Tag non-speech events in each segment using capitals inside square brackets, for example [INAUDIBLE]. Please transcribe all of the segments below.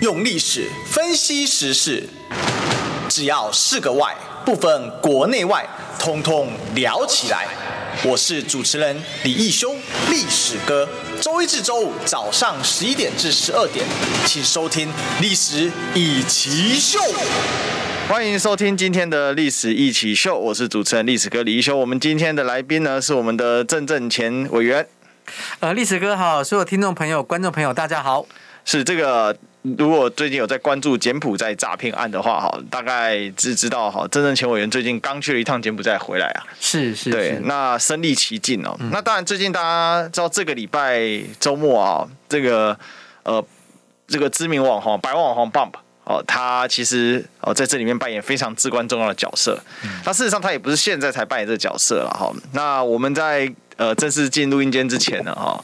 用历史分析时事，只要是个“外”，不分国内外，通通聊起来。我是主持人李义修，历史哥。周一至周五早上十一点至十二点，请收听《历史一起 SHOW》。欢迎收听今天的《历史一起 SHOW》，我是主持人历史哥李义修。我们今天的来宾呢，是我们的郑正前委员。呃，历史哥好，所有听众朋友、观众朋友，大家好。是这个。如果最近有在关注柬埔寨诈骗案的话，哈，大概只知道哈，真正前委员最近刚去了一趟柬埔寨回来啊，是是，对，那身历其境哦。嗯、那当然，最近大家知道这个礼拜周末啊，这个呃，这个知名网红百万网红 Bump 哦，他其实哦在这里面扮演非常至关重要的角色。那、嗯、事实上，他也不是现在才扮演这个角色了哈。那我们在。呃，正式进录音间之前呢，哈，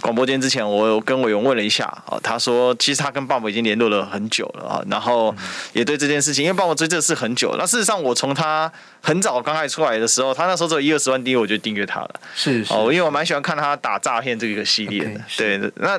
广播间之前，我有跟委员问了一下，哦，他说其实他跟 Bump 已经联络了很久了啊，然后也对这件事情，因为 Bump 追这个事很久了。那事实上，我从他很早刚开始出来的时候，他那时候只有一二十万订阅，我就订阅他了。是是，哦，因为我蛮喜欢看他打诈骗这个系列的。Okay, 对，那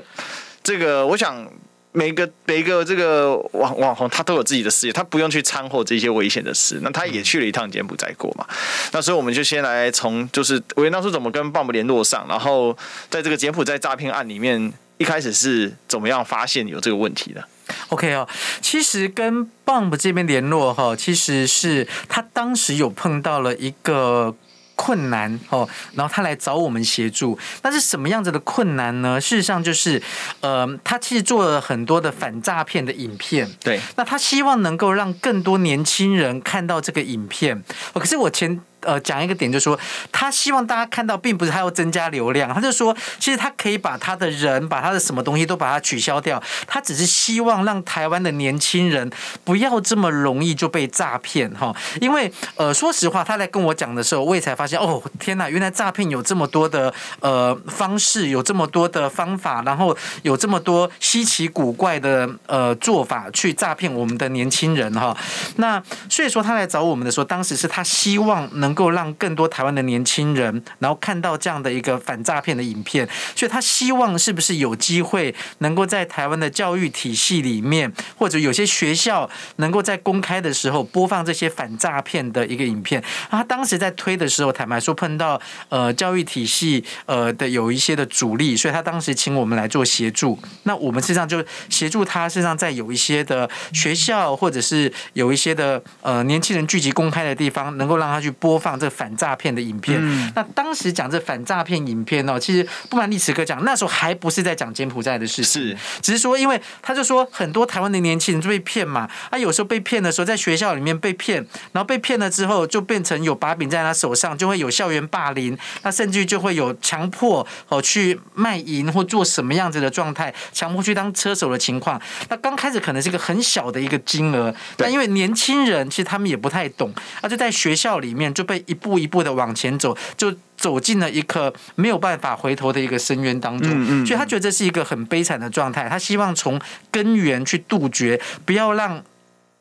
这个我想。每个每一个这个网网红，他都有自己的事业，他不用去掺和这些危险的事。那他也去了一趟柬埔寨过嘛？那所以我们就先来从就是委员当初怎么跟 Bump 联络上，然后在这个柬埔寨诈骗案里面，一开始是怎么样发现有这个问题的？OK 哦，其实跟 Bump 这边联络哈，其实是他当时有碰到了一个。困难哦，然后他来找我们协助，那是什么样子的困难呢？事实上就是，呃，他其实做了很多的反诈骗的影片，对，那他希望能够让更多年轻人看到这个影片。可是我前。呃，讲一个点，就是说他希望大家看到，并不是他要增加流量，他就说，其实他可以把他的人，把他的什么东西都把它取消掉，他只是希望让台湾的年轻人不要这么容易就被诈骗哈。因为呃，说实话，他来跟我讲的时候，我也才发现，哦，天哪，原来诈骗有这么多的呃方式，有这么多的方法，然后有这么多稀奇古怪的呃做法去诈骗我们的年轻人哈。那所以说他来找我们的时候，当时是他希望能。能够让更多台湾的年轻人，然后看到这样的一个反诈骗的影片，所以他希望是不是有机会能够在台湾的教育体系里面，或者有些学校能够在公开的时候播放这些反诈骗的一个影片。他当时在推的时候，坦白说碰到呃教育体系呃的有一些的阻力，所以他当时请我们来做协助。那我们实际上就协助他，实际上在有一些的学校或者是有一些的呃年轻人聚集公开的地方，能够让他去播。放这个反诈骗的影片，嗯、那当时讲这反诈骗影片哦，其实不瞒历史哥讲，那时候还不是在讲柬埔寨的事情，是只是说，因为他就说很多台湾的年轻人就被骗嘛，啊有时候被骗的时候，在学校里面被骗，然后被骗了之后，就变成有把柄在他手上，就会有校园霸凌，那甚至就会有强迫哦去卖淫或做什么样子的状态，强迫去当车手的情况。那刚开始可能是一个很小的一个金额，但因为年轻人其实他们也不太懂，啊，就在学校里面就。会一步一步的往前走，就走进了一个没有办法回头的一个深渊当中。嗯嗯，所以他觉得这是一个很悲惨的状态。他希望从根源去杜绝，不要让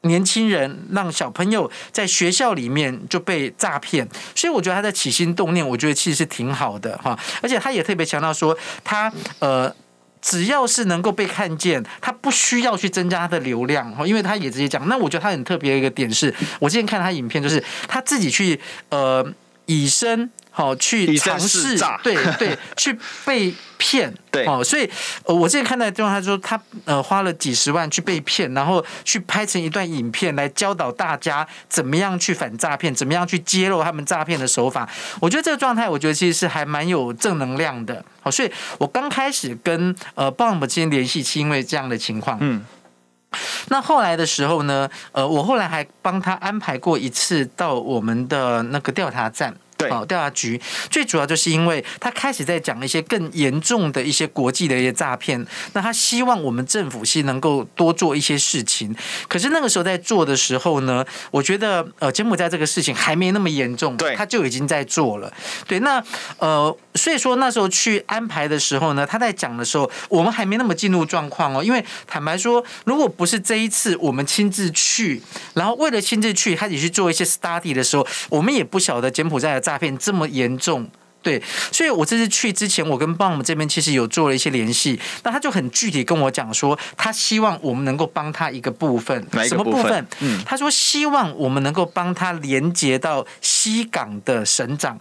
年轻人、让小朋友在学校里面就被诈骗。所以我觉得他的起心动念，我觉得其实是挺好的哈。而且他也特别强调说，他呃。只要是能够被看见，他不需要去增加他的流量，哈因为他也直接讲。那我觉得他很特别的一个点是，我之前看他影片，就是他自己去呃以身。好，去尝试，对对，[LAUGHS] 去被骗，对，哦，所以呃，我之前看到地方，他说他呃花了几十万去被骗，然后去拍成一段影片来教导大家怎么样去反诈骗，怎么样去揭露他们诈骗的手法。我觉得这个状态，我觉得其实是还蛮有正能量的。好，所以我刚开始跟呃 Bump 之间联系，是因为这样的情况。嗯，那后来的时候呢，呃，我后来还帮他安排过一次到我们的那个调查站。好，调查局最主要就是因为他开始在讲一些更严重的一些国际的一些诈骗，那他希望我们政府是能够多做一些事情。可是那个时候在做的时候呢，我觉得呃，柬埔寨这个事情还没那么严重，对，他就已经在做了。对，那呃，所以说那时候去安排的时候呢，他在讲的时候，我们还没那么进入状况哦。因为坦白说，如果不是这一次我们亲自去，然后为了亲自去开始去做一些 study 的时候，我们也不晓得柬埔寨的诈。诈骗这么严重，对，所以我这次去之前，我跟帮我们这边其实有做了一些联系，那他就很具体跟我讲说，他希望我们能够帮他一个部分，哪一个部分？什么部分？嗯，他说希望我们能够帮他连接到西港的省长。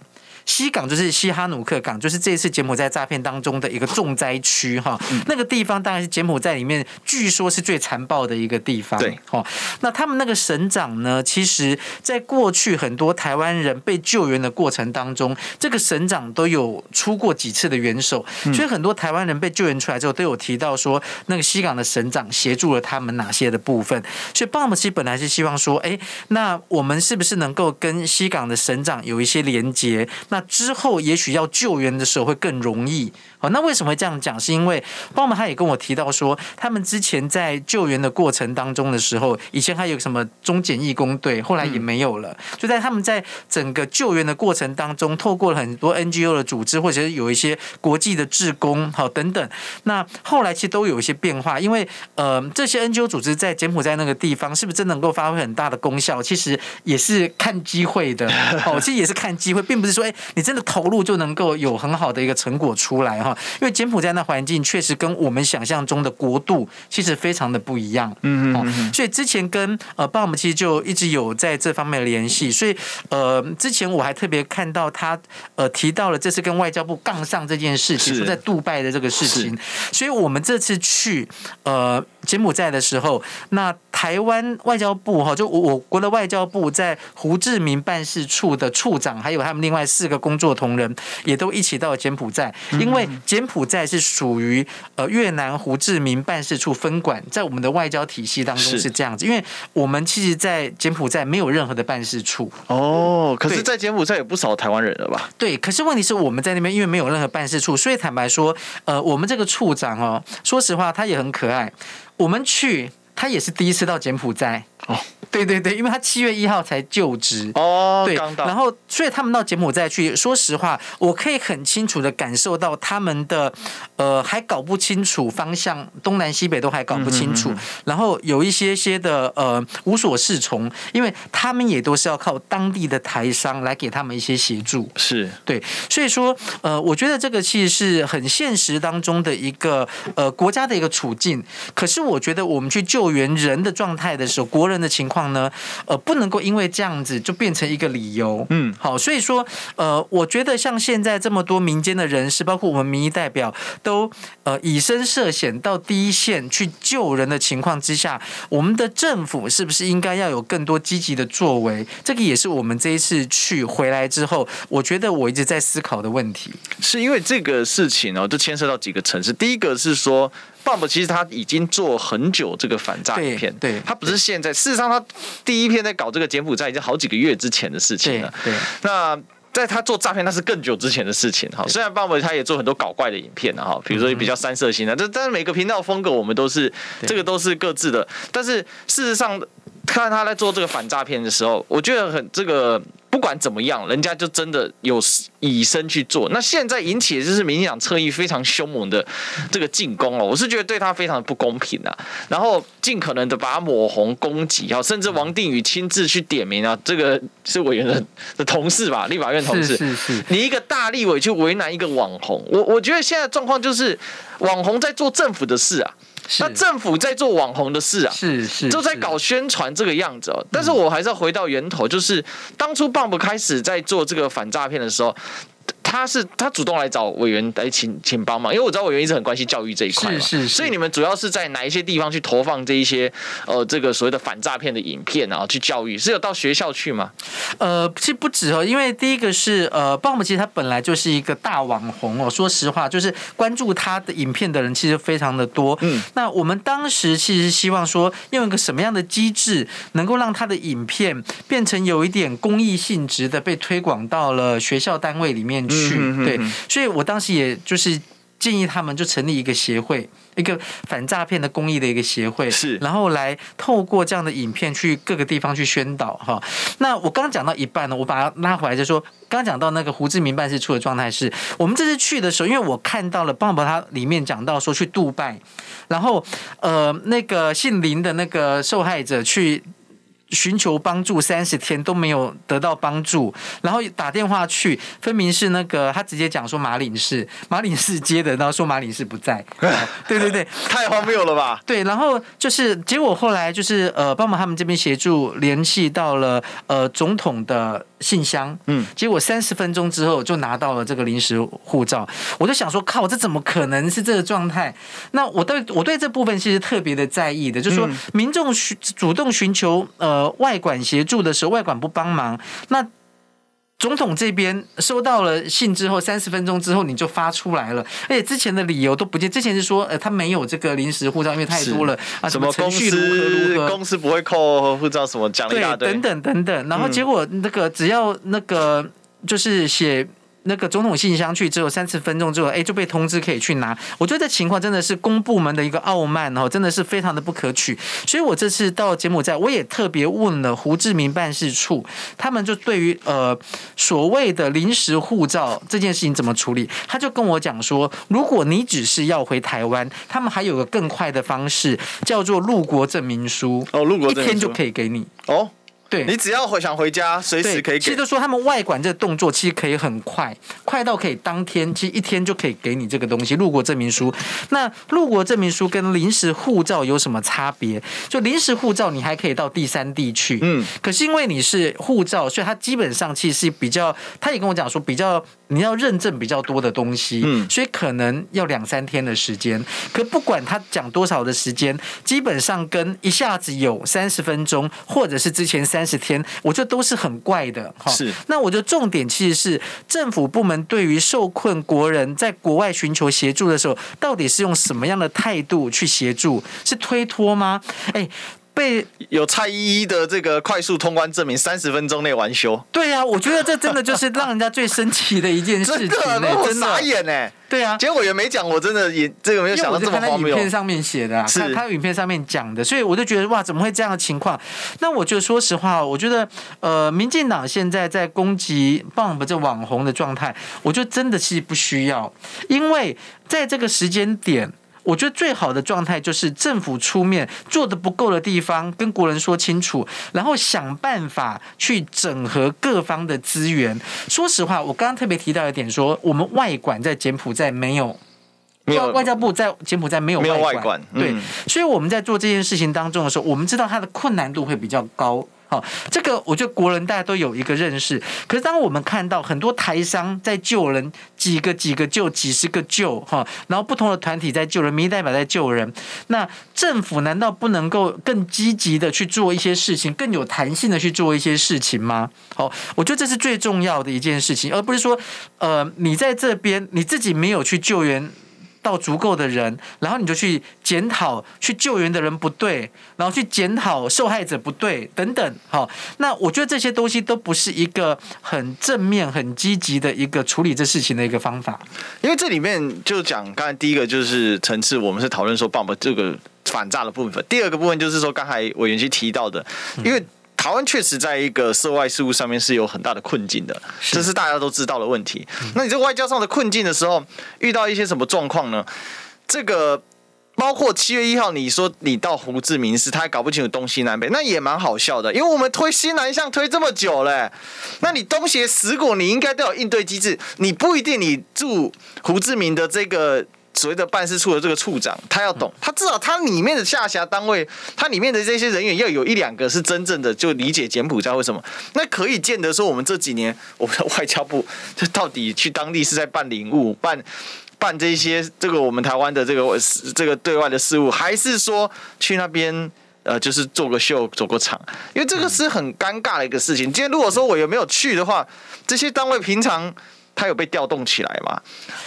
西港就是西哈努克港，就是这一次柬埔寨诈骗当中的一个重灾区哈。那个地方当然是柬埔寨里面据说是最残暴的一个地方。对，哦，那他们那个省长呢，其实在过去很多台湾人被救援的过程当中，这个省长都有出过几次的援手，所以很多台湾人被救援出来之后，都有提到说，那个西港的省长协助了他们哪些的部分。所以，巴姆西本来是希望说，哎，那我们是不是能够跟西港的省长有一些连接？那之后也许要救援的时候会更容易。好，那为什么会这样讲？是因为包括他也跟我提到说，他们之前在救援的过程当中的时候，以前还有什么中检义工队，后来也没有了。就在他们在整个救援的过程当中，透过了很多 NGO 的组织，或者是有一些国际的志工，好等等。那后来其实都有一些变化，因为呃，这些 NGO 组织在柬埔寨那个地方，是不是真能够发挥很大的功效？其实也是看机会的。好，[LAUGHS] 其实也是看机会，并不是说，哎，你真的投入就能够有很好的一个成果出来哈。因为柬埔寨那环境确实跟我们想象中的国度其实非常的不一样，嗯嗯，所以之前跟呃，爸我们其实就一直有在这方面的联系，所以呃，之前我还特别看到他呃提到了这次跟外交部杠上这件事情，说在杜拜的这个事情，所以我们这次去呃柬埔寨的时候，那台湾外交部哈，就我我国的外交部在胡志明办事处的处长，还有他们另外四个工作同仁，也都一起到柬埔寨，因为柬埔寨是属于呃越南胡志明办事处分管，在我们的外交体系当中是。这样子，因为我们其实，在柬埔寨没有任何的办事处。哦，可是，在柬埔寨有不少台湾人了吧？对，可是问题是我们在那边因为没有任何办事处，所以坦白说，呃，我们这个处长哦，说实话，他也很可爱，我们去，他也是第一次到柬埔寨。哦。对对对，因为他七月一号才就职。哦，对，然后所以他们到柬埔寨去，说实话，我可以很清楚的感受到他们的呃还搞不清楚方向，东南西北都还搞不清楚，然后有一些些的呃无所适从，因为他们也都是要靠当地的台商来给他们一些协助，是。对，所以说呃，我觉得这个其实是很现实当中的一个呃国家的一个处境，可是我觉得我们去救援人的状态的时候，国人的情况。呢，呃，不能够因为这样子就变成一个理由，嗯，好，所以说，呃，我觉得像现在这么多民间的人士，包括我们民意代表，都呃以身涉险到第一线去救人的情况之下，我们的政府是不是应该要有更多积极的作为？这个也是我们这一次去回来之后，我觉得我一直在思考的问题。是因为这个事情哦，就牵涉到几个层次。第一个是说。Bob 其实他已经做很久这个反诈影片，对，他不是现在，事实上他第一篇在搞这个柬埔寨已经好几个月之前的事情了。对，对，那在他做诈骗，那是更久之前的事情哈。虽然鲍勃他也做很多搞怪的影片哈，比如说比较三色性的，但但是每个频道风格我们都是这个都是各自的。但是事实上，看他在做这个反诈骗的时候，我觉得很这个。不管怎么样，人家就真的有以身去做。那现在引起的就是民进党侧翼非常凶猛的这个进攻哦，我是觉得对他非常的不公平啊。然后尽可能的把他抹红攻击啊，甚至王定宇亲自去点名啊，这个是委员的的同事吧，立法院同事。是是是。你一个大立委去为难一个网红，我我觉得现在状况就是网红在做政府的事啊。那政府在做网红的事啊，是是，就在搞宣传这个样子哦。但是我还是要回到源头，就是当初 Bump 开始在做这个反诈骗的时候。他是他主动来找委员来请请帮忙，因为我知道委员一直很关心教育这一块嘛，是是是，所以你们主要是在哪一些地方去投放这一些呃这个所谓的反诈骗的影片啊，去教育是有到学校去吗？呃，其实不止哦，因为第一个是呃，鲍姆其实他本来就是一个大网红哦，说实话，就是关注他的影片的人其实非常的多。嗯，那我们当时其实希望说，用一个什么样的机制，能够让他的影片变成有一点公益性质的，被推广到了学校单位里面去。去对，所以我当时也就是建议他们就成立一个协会，一个反诈骗的公益的一个协会，是，然后来透过这样的影片去各个地方去宣导哈。那我刚刚讲到一半呢，我把它拉回来，就说刚刚讲到那个胡志明办事处的状态是，我们这次去的时候，因为我看到了棒棒他里面讲到说去杜拜，然后呃那个姓林的那个受害者去。寻求帮助三十天都没有得到帮助，然后打电话去，分明是那个他直接讲说马领事，马领事接的，然后说马领事不在，[LAUGHS] 对对对，太荒谬了吧？对，然后就是结果后来就是呃，帮忙他们这边协助联系到了呃总统的信箱，嗯，结果三十分钟之后就拿到了这个临时护照，我就想说靠，这怎么可能是这个状态？那我对我对这部分其实特别的在意的，就是说民众寻主动寻求呃。呃，外管协助的时候，外管不帮忙，那总统这边收到了信之后，三十分钟之后你就发出来了，而且之前的理由都不见，之前是说呃他没有这个临时护照，因为太多了啊，什么程序如何如何，公司不会扣护照，什么讲一大堆，等等等等，然后结果那个只要那个就是写。那个总统信箱去只有，三十分钟之后，哎，就被通知可以去拿。我觉得这情况真的是公部门的一个傲慢哦，真的是非常的不可取。所以我这次到柬埔寨，我也特别问了胡志明办事处，他们就对于呃所谓的临时护照这件事情怎么处理，他就跟我讲说，如果你只是要回台湾，他们还有个更快的方式，叫做入国证明书哦，入国证明书，一天就可以给你哦。对，你只要回想回家，随时可以给。其实都说他们外管这个动作其实可以很快，快到可以当天，其实一天就可以给你这个东西，入国证明书。那入国证明书跟临时护照有什么差别？就临时护照你还可以到第三地去，嗯，可是因为你是护照，所以它基本上其实是比较，他也跟我讲说比较你要认证比较多的东西，嗯，所以可能要两三天的时间。可不管他讲多少的时间，基本上跟一下子有三十分钟，或者是之前三。十天，我觉得都是很怪的哈。是，那我觉得重点其实是政府部门对于受困国人在国外寻求协助的时候，到底是用什么样的态度去协助？是推脱吗？哎。被有蔡依依的这个快速通关证明，三十分钟内完修。对呀、啊，我觉得这真的就是让人家最生气的一件事情、[LAUGHS] 欸，真的傻眼呢、欸。对啊，结果也没讲，我真的也这个没有想到这么荒谬。影片上面写的、啊，是他影片上面讲的，所以我就觉得哇，怎么会这样的情况？那我觉得说实话，我觉得呃，民进党现在在攻击 Bump 这网红的状态，我就真的是不需要，因为在这个时间点。我觉得最好的状态就是政府出面做的不够的地方，跟国人说清楚，然后想办法去整合各方的资源。说实话，我刚刚特别提到一点说，说我们外管在柬埔寨没有，没有外交部在柬埔寨没有外管，外管对，所以我们在做这件事情当中的时候，我们知道它的困难度会比较高。好，这个我觉得国人大家都有一个认识。可是当我们看到很多台商在救人，几个几个救，几十个救，哈，然后不同的团体在救人，民意代表在救人，那政府难道不能够更积极的去做一些事情，更有弹性的去做一些事情吗？好，我觉得这是最重要的一件事情，而不是说，呃，你在这边你自己没有去救援。到足够的人，然后你就去检讨，去救援的人不对，然后去检讨受害者不对，等等。好，那我觉得这些东西都不是一个很正面、很积极的一个处理这事情的一个方法。因为这里面就讲，刚才第一个就是层次，我们是讨论说 Bump 这个反诈的部分；第二个部分就是说，刚才委员去提到的，因为。台湾确实在一个涉外事务上面是有很大的困境的，这是大家都知道的问题。那你在外交上的困境的时候，遇到一些什么状况呢？这个包括七月一号，你说你到胡志明市，他还搞不清楚东西南北，那也蛮好笑的。因为我们推西南向推这么久了，那你东协十国你应该都有应对机制，你不一定你住胡志明的这个。所谓的办事处的这个处长，他要懂，他至少他里面的下辖单位，他里面的这些人员要有一两个是真正的就理解柬埔寨为什么。那可以见得说，我们这几年我们的外交部，这到底去当地是在办领务、办办这些这个我们台湾的这个这个对外的事务，还是说去那边呃就是做个秀、走个场？因为这个是很尴尬的一个事情。今天如果说我有没有去的话，这些单位平常。他有被调动起来吗？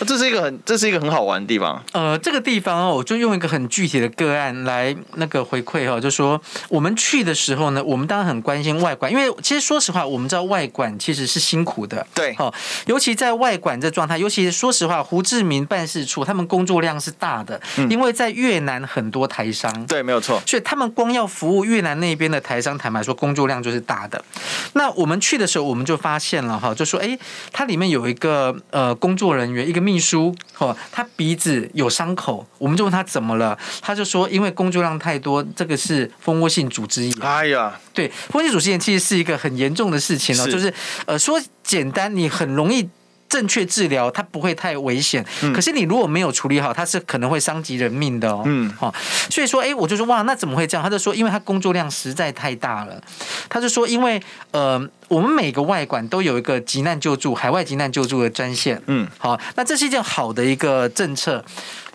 这是一个很，这是一个很好玩的地方。呃，这个地方哦，我就用一个很具体的个案来那个回馈哈，就说我们去的时候呢，我们当然很关心外管，因为其实说实话，我们知道外管其实是辛苦的，对，哦，尤其在外管这状态，尤其是说实话，胡志明办事处他们工作量是大的，嗯因为在越南很多台商，嗯、对，没有错，所以他们光要服务越南那边的台商，坦白说，工作量就是大的。那我们去的时候，我们就发现了哈，就说哎，它里面有一个。个呃工作人员，一个秘书，哦，他鼻子有伤口，我们就问他怎么了，他就说因为工作量太多，这个是蜂窝性组织炎。哎呀，对，蜂窝性组织炎其实是一个很严重的事情哦，是就是呃说简单，你很容易。正确治疗，它不会太危险。可是你如果没有处理好，它是可能会伤及人命的哦。嗯，好，所以说，哎，我就说，哇，那怎么会这样？他就说，因为他工作量实在太大了。他就说，因为呃。我们每个外馆都有一个急难救助、海外急难救助的专线。嗯，好，那这是一件好的一个政策。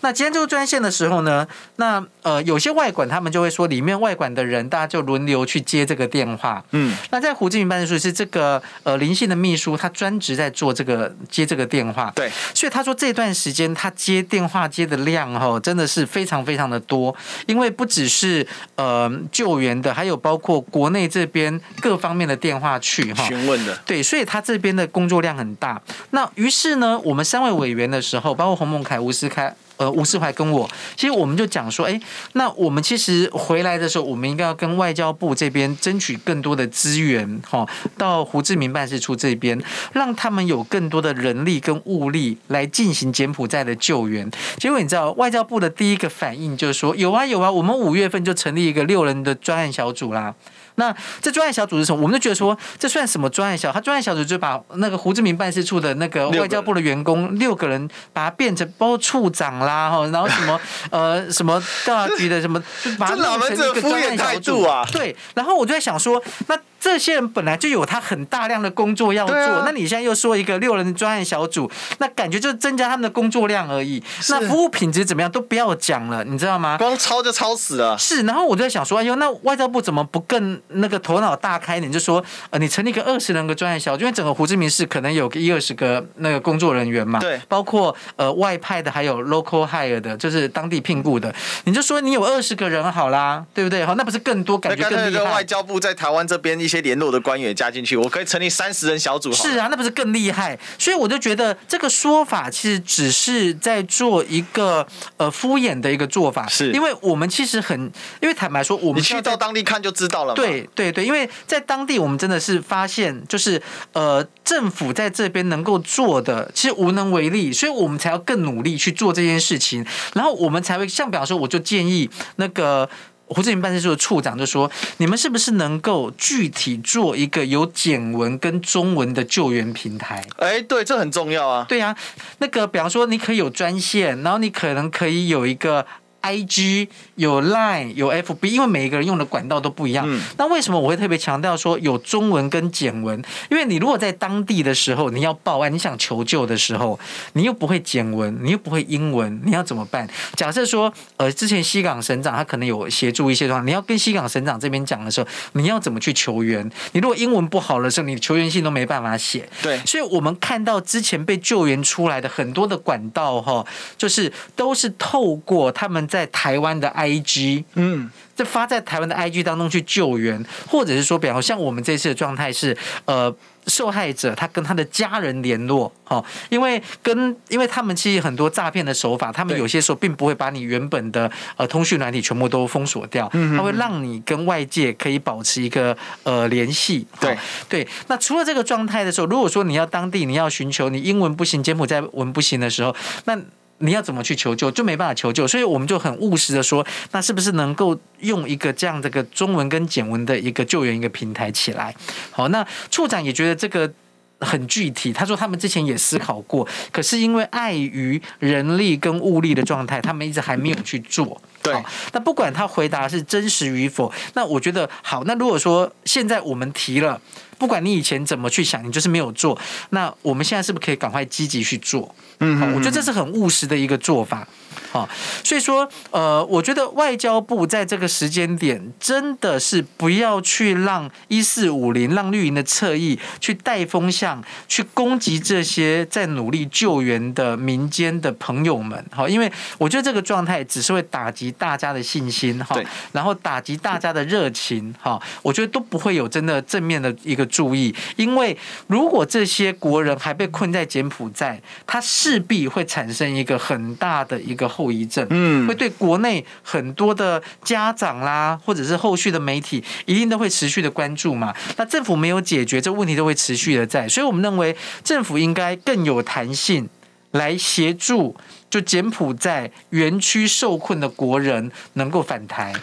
那急难救助专线的时候呢，那呃有些外馆他们就会说，里面外馆的人大家就轮流去接这个电话。嗯，那在胡志明办事处是这个呃林姓的秘书，他专职在做这个接这个电话。对，所以他说这段时间他接电话接的量哈真的是非常非常的多，因为不只是呃救援的，还有包括国内这边各方面的电话去。询问的对，所以他这边的工作量很大。那于是呢，我们三位委员的时候，包括洪孟凯、吴思开、呃吴世怀跟我，其实我们就讲说，哎，那我们其实回来的时候，我们应该要跟外交部这边争取更多的资源，哈，到胡志明办事处这边，让他们有更多的人力跟物力来进行柬埔寨的救援。结果你知道，外交部的第一个反应就是说，有啊有啊，我们五月份就成立一个六人的专案小组啦。那这专案小组是什么？我们就觉得说，这算什么专案小？他专案小组就把那个胡志明办事处的那个外交部的员工六个人，把他变成包括处长啦，哈，然后什么 [LAUGHS] 呃什么大局的什么，就把他弄成一个专案小组啊。对，然后我就在想说，那。这些人本来就有他很大量的工作要做，啊、那你现在又说一个六人专案小组，那感觉就是增加他们的工作量而已。那服务品质怎么样都不要讲了，你知道吗？光抄就抄死了。是，然后我就在想说，哎呦，那外交部怎么不更那个头脑大开？你就说，呃，你成立一个二十人个专案小组，因为整个胡志明市可能有个一二十个那个工作人员嘛，对，包括呃外派的，还有 local hire 的，就是当地聘雇的。你就说你有二十个人好啦，对不对？好，那不是更多，感觉更厉害。外交部在台湾这边。一些联络的官员加进去，我可以成立三十人小组。是啊，那不是更厉害？所以我就觉得这个说法其实只是在做一个呃敷衍的一个做法。是，因为我们其实很，因为坦白说，我们去到当地看就知道了。对对对，因为在当地我们真的是发现，就是呃政府在这边能够做的其实无能为力，所以我们才要更努力去做这件事情，然后我们才会像比方说，我就建议那个。胡志明办事处的处长就说：“你们是不是能够具体做一个有简文跟中文的救援平台？”哎，对，这很重要啊。对啊，那个比方说，你可以有专线，然后你可能可以有一个。I G 有 Line 有 F B，因为每一个人用的管道都不一样。嗯、那为什么我会特别强调说有中文跟简文？因为你如果在当地的时候，你要报案，你想求救的时候，你又不会简文，你又不会英文，你要怎么办？假设说，呃，之前西港省长他可能有协助一些的话，你要跟西港省长这边讲的时候，你要怎么去求援？你如果英文不好的时候，你求援信都没办法写。对，所以我们看到之前被救援出来的很多的管道，哈，就是都是透过他们。在台湾的 IG，嗯，这发在台湾的 IG 当中去救援，或者是说，比方像我们这次的状态是，呃，受害者他跟他的家人联络，哦，因为跟因为他们其实很多诈骗的手法，他们有些时候并不会把你原本的呃通讯软体全部都封锁掉，嗯，他会让你跟外界可以保持一个呃联系，对。对。那除了这个状态的时候，如果说你要当地你要寻求你英文不行，柬埔寨文不行的时候，那你要怎么去求救，就没办法求救，所以我们就很务实的说，那是不是能够用一个这样的个中文跟简文的一个救援一个平台起来？好，那处长也觉得这个很具体，他说他们之前也思考过，可是因为碍于人力跟物力的状态，他们一直还没有去做。对，那不管他回答是真实与否，那我觉得好，那如果说现在我们提了。不管你以前怎么去想，你就是没有做。那我们现在是不是可以赶快积极去做？嗯，好，我觉得这是很务实的一个做法。好，所以说，呃，我觉得外交部在这个时间点真的是不要去让一四五零让绿营的侧翼去带风向，去攻击这些在努力救援的民间的朋友们。好，因为我觉得这个状态只是会打击大家的信心，哈，然后打击大家的热情，哈，我觉得都不会有真的正面的一个注意。因为如果这些国人还被困在柬埔寨，他势必会产生一个很大的一个。后遗症，嗯会对国内很多的家长啦，或者是后续的媒体，一定都会持续的关注嘛。那政府没有解决这个问题，都会持续的在，所以我们认为政府应该更有弹性来协助，就柬埔寨园区受困的国人能够返台。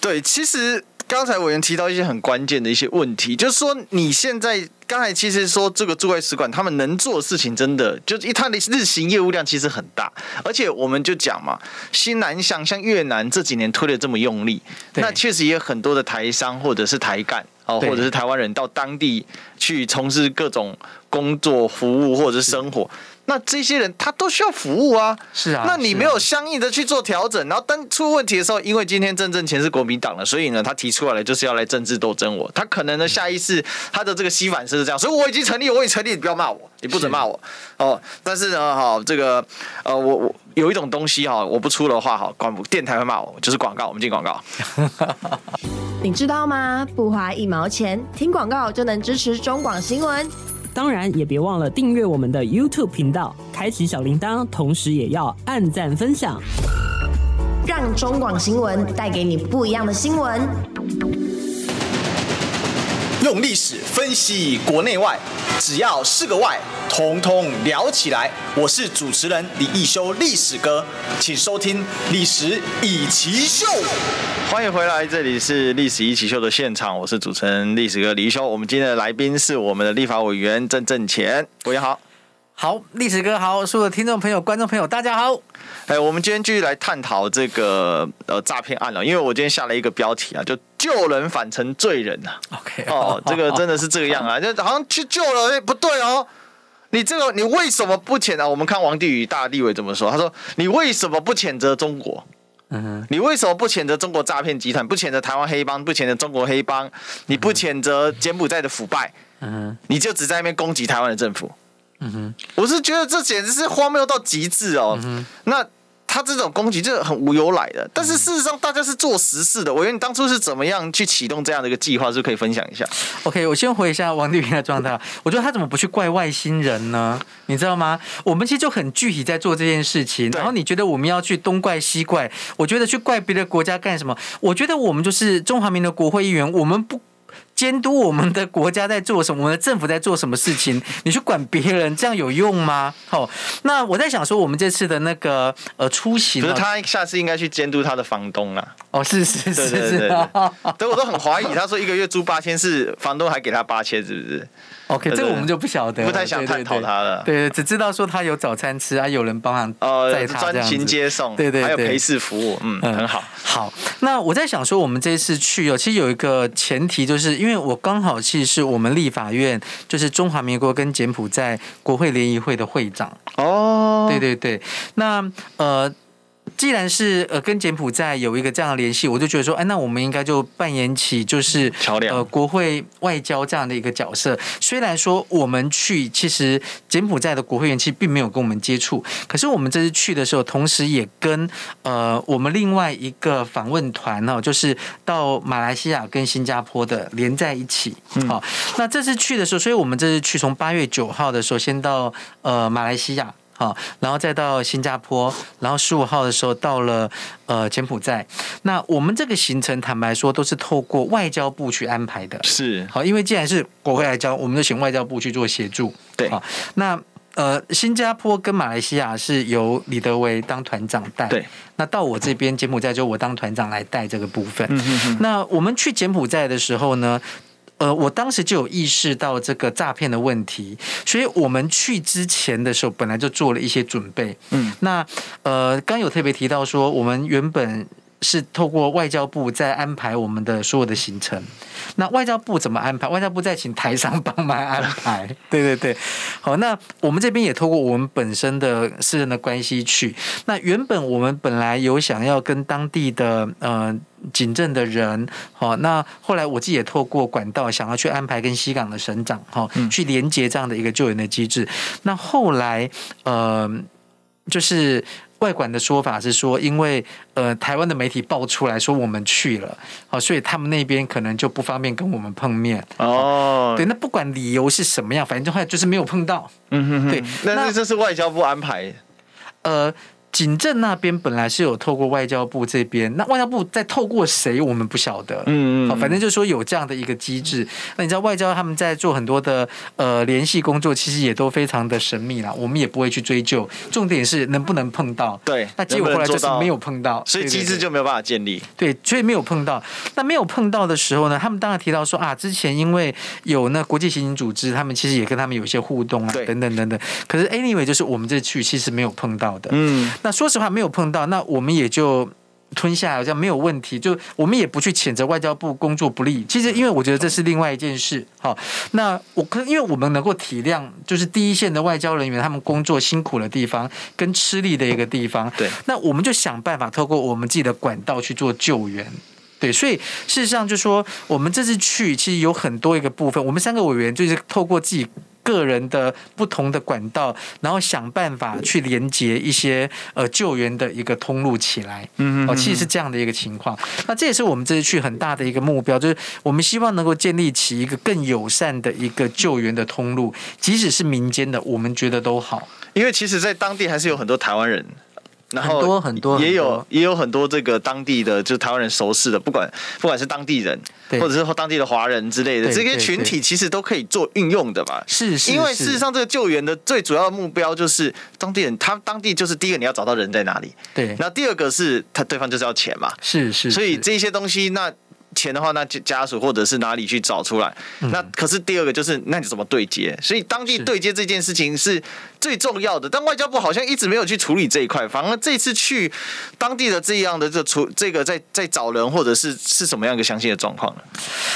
对，其实刚才委员提到一些很关键的一些问题，就是说你现在刚才其实说这个驻外使馆他们能做的事情，真的就一他的日行业务量其实很大，而且我们就讲嘛，新南向像越南这几年推的这么用力，那确实也有很多的台商或者是台干哦，或者是台湾人到当地去从事各种工作、服务或者是生活。那这些人他都需要服务啊，是啊，那你没有相应的去做调整，然后当出问题的时候，因为今天郑正前是国民党了，所以呢，他提出来了就是要来政治斗争我，他可能呢下意识他的这个吸反式是这样，所以我已经成立，我已经成立，你不要骂我，你不准骂我哦。但是呢，哈，这个呃，我我有一种东西哈，我不出的话哈，广播电台会骂我，就是广告，我们进广告。[LAUGHS] 你知道吗？不花一毛钱，听广告就能支持中广新闻。当然，也别忘了订阅我们的 YouTube 频道，开启小铃铛，同时也要按赞分享，让中广新闻带给你不一样的新闻。用历史分析国内外，只要是个“外”，统统聊起来。我是主持人李易修，历史哥，请收听《历史一奇秀》。欢迎回来，这里是《历史一奇秀》的现场，我是主持人历史哥李易修。我们今天的来宾是我们的立法委员郑正乾，委员好。好，历史哥好，所有的听众朋友、观众朋友，大家好。哎，我们今天继续来探讨这个呃诈骗案了，因为我今天下了一个标题啊，就救人反成罪人啊。OK，哦，这个真的是这个样啊，就好像去救了，哎，不对哦，你这个你为什么不谴责啊？我们看王帝宇大立委怎么说，他说你为什么不谴责中国？嗯哼，你为什么不谴责中国诈骗集团？不谴责台湾黑帮？不谴责中国黑帮？你不谴责柬埔寨的腐败？嗯哼，你就只在那边攻击台湾的政府？嗯哼，我是觉得这简直是荒谬到极致哦。嗯、那他这种攻击就是很无由来的，但是事实上大家是做实事的。我觉得你当初是怎么样去启动这样的一个计划，是不是可以分享一下？OK，我先回一下王丽萍的状态。[LAUGHS] 我觉得他怎么不去怪外星人呢？你知道吗？我们其实就很具体在做这件事情。然后你觉得我们要去东怪西怪？我觉得去怪别的国家干什么？我觉得我们就是中华民国国会议员，我们不。监督我们的国家在做什么，我们的政府在做什么事情，你去管别人，这样有用吗？哦，那我在想说，我们这次的那个呃出行，不是他下次应该去监督他的房东啊。哦，是是是是，对对对，对我都很怀疑，他说一个月租八千，是房东还给他八千，是不是？OK，这个我们就不晓得，不太想探讨他了。对对，只知道说他有早餐吃啊，有人帮他载他专勤接送，对对，还有陪侍服务，嗯，很好。好，那我在想说，我们这次去哦，其实有一个前提，就是因为我刚好其实是我们立法院，就是中华民国跟柬埔寨国会联谊会的会长。哦，对对对，那呃。既然是呃跟柬埔寨有一个这样的联系，我就觉得说，哎，那我们应该就扮演起就是桥梁，呃国会外交这样的一个角色。虽然说我们去，其实柬埔寨的国会议员其实并没有跟我们接触，可是我们这次去的时候，同时也跟呃我们另外一个访问团呢，就是到马来西亚跟新加坡的连在一起。好，那这次去的时候，所以我们这次去从八月九号的时候，先到呃马来西亚。好，然后再到新加坡，然后十五号的时候到了呃柬埔寨。那我们这个行程，坦白说，都是透过外交部去安排的。是，好，因为既然是国会来交，我们就请外交部去做协助。对，好，那呃，新加坡跟马来西亚是由李德维当团长带。对，那到我这边柬埔寨就我当团长来带这个部分。嗯哼哼。那我们去柬埔寨的时候呢？呃，我当时就有意识到这个诈骗的问题，所以我们去之前的时候，本来就做了一些准备。嗯，那呃，刚有特别提到说，我们原本是透过外交部在安排我们的所有的行程。那外交部怎么安排？外交部再请台商帮忙安排。[LAUGHS] 对对对，好，那我们这边也透过我们本身的私人的关系去。那原本我们本来有想要跟当地的呃。警政的人，好，那后来我自己也透过管道想要去安排跟西港的省长，哈，去连接这样的一个救援的机制。那后来，呃，就是外管的说法是说，因为呃台湾的媒体爆出来说我们去了，好，所以他们那边可能就不方便跟我们碰面。哦，对，那不管理由是什么样，反正后来就是没有碰到。嗯哼哼，对，那这是外交部安排。呃。警政那边本来是有透过外交部这边，那外交部在透过谁，我们不晓得。嗯嗯，反正就是说有这样的一个机制。那你知道外交他们在做很多的呃联系工作，其实也都非常的神秘啦，我们也不会去追究。重点是能不能碰到？对，那结果后来就是没有碰到，所以机制就没有办法建立。对，所以没有碰到。那没有碰到的时候呢，他们当然提到说啊，之前因为有那国际刑警组织，他们其实也跟他们有一些互动啊，等等等等。可是 anyway，就是我们这去其实没有碰到的。嗯。那说实话，没有碰到，那我们也就吞下来，好像没有问题。就我们也不去谴责外交部工作不力。其实，因为我觉得这是另外一件事。好，那我可因为我们能够体谅，就是第一线的外交人员他们工作辛苦的地方跟吃力的一个地方。对，那我们就想办法透过我们自己的管道去做救援。对，所以事实上就说，我们这次去其实有很多一个部分，我们三个委员就是透过自己。个人的不同的管道，然后想办法去连接一些呃救援的一个通路起来。嗯嗯，哦，其实是这样的一个情况。那这也是我们这次去很大的一个目标，就是我们希望能够建立起一个更友善的一个救援的通路，即使是民间的，我们觉得都好。因为其实，在当地还是有很多台湾人。然后很多很多也有也有很多这个当地的就台湾人熟识的，不管不管是当地人或者是当地的华人之类的这些群体，其实都可以做运用的嘛。是是，因为事实上这个救援的最主要的目标就是当地人，他当地就是第一个你要找到人在哪里，对。那第二个是他对方就是要钱嘛，是是。所以这些东西那。钱的话，那家属或者是哪里去找出来？那可是第二个就是，那你怎么对接？所以当地对接这件事情是最重要的。但外交部好像一直没有去处理这一块，反而这次去当地的这样的这处这个在在找人，或者是是什么样一个详细的状况呢？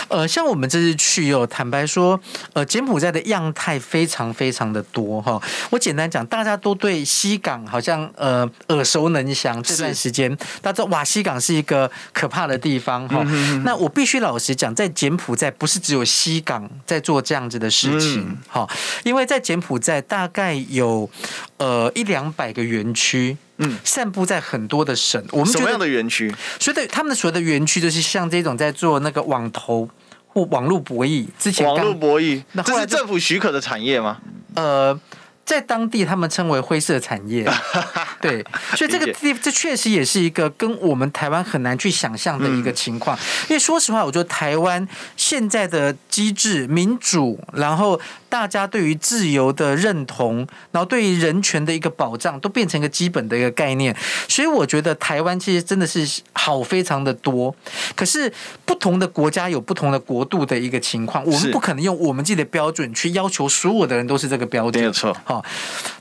呃，像我们这次去，哦坦白说，呃，柬埔寨的样态非常非常的多哈。我简单讲，大家都对西港好像呃耳熟能详。这段时间大家知道哇，西港是一个可怕的地方哈。那我必须老实讲，在柬埔寨不是只有西港在做这样子的事情，哈、嗯，因为在柬埔寨大概有呃一两百个园区，嗯，散布在很多的省。我们什么样的园区？所以对他们的所谓的园区，就是像这种在做那个网投或网络博弈之前，网络博弈，那这是政府许可的产业吗？呃。在当地，他们称为灰色产业，[LAUGHS] 对，所以这个地这确实也是一个跟我们台湾很难去想象的一个情况。因为说实话，我觉得台湾现在的机制民主，然后。大家对于自由的认同，然后对于人权的一个保障，都变成一个基本的一个概念。所以我觉得台湾其实真的是好非常的多。可是不同的国家有不同的国度的一个情况，我们不可能用我们自己的标准去要求所有的人都是这个标准。没有错。好，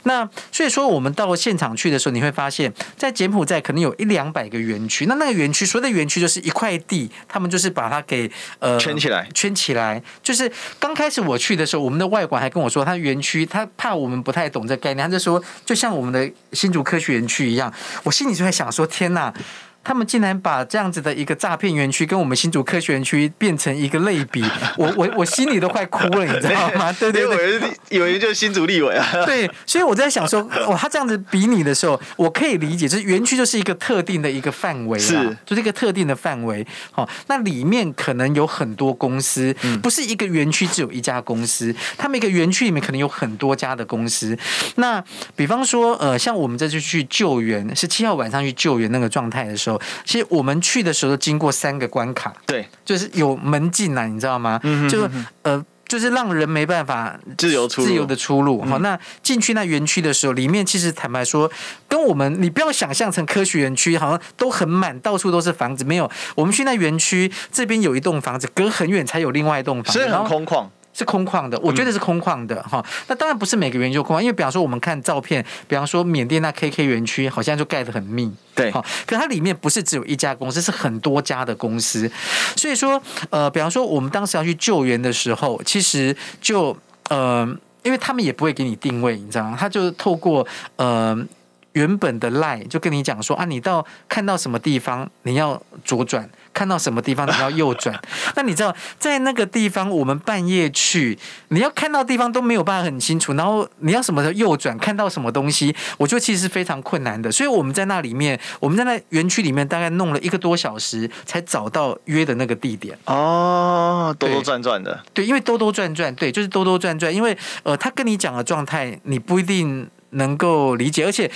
那所以说我们到现场去的时候，你会发现在柬埔寨可能有一两百个园区。那那个园区，所谓的园区就是一块地，他们就是把它给呃圈起来，圈起来。就是刚开始我去的时候，我们的外馆还跟我说，他园区他怕我们不太懂这概念，他就说，就像我们的新竹科学园区一样，我心里就在想说，天哪！他们竟然把这样子的一个诈骗园区跟我们新竹科学园区变成一个类比，[LAUGHS] 我我我心里都快哭了，你知道吗？对 [LAUGHS] 对对，有人就是新竹立委啊。对，所以我在想说，哇，他这样子比你的时候，我可以理解，就是园区就是一个特定的一个范围，是，就是一个特定的范围。好，那里面可能有很多公司，不是一个园区只有一家公司，他们一个园区里面可能有很多家的公司。那比方说，呃，像我们这次去救援，是七号晚上去救援那个状态的时候。其实我们去的时候经过三个关卡，对，就是有门禁啊，你知道吗？嗯，就是呃，就是让人没办法自由出自由的出入。好，那进去那园区的时候，里面其实坦白说，跟我们你不要想象成科学园区，好像都很满，到处都是房子。没有，我们去那园区这边有一栋房子，隔很远才有另外一栋房子，所以很空旷。是空旷的，我觉得是空旷的哈、嗯。那当然不是每个园区空旷，因为比方说我们看照片，比方说缅甸那 KK 园区好像就盖得很密，对，哈，可它里面不是只有一家公司，是很多家的公司。所以说，呃，比方说我们当时要去救援的时候，其实就呃，因为他们也不会给你定位，你知道吗？他就透过呃。原本的 line 就跟你讲说啊，你到看到什么地方你要左转，看到什么地方你要右转。[LAUGHS] 那你知道在那个地方，我们半夜去，你要看到地方都没有办法很清楚，然后你要什么时候右转，看到什么东西，我觉得其实是非常困难的。所以我们在那里面，我们在那园区里面大概弄了一个多小时，才找到约的那个地点。哦，兜兜转转的。对，因为兜兜转转，对，就是兜兜转转。因为呃，他跟你讲的状态，你不一定能够理解，而且。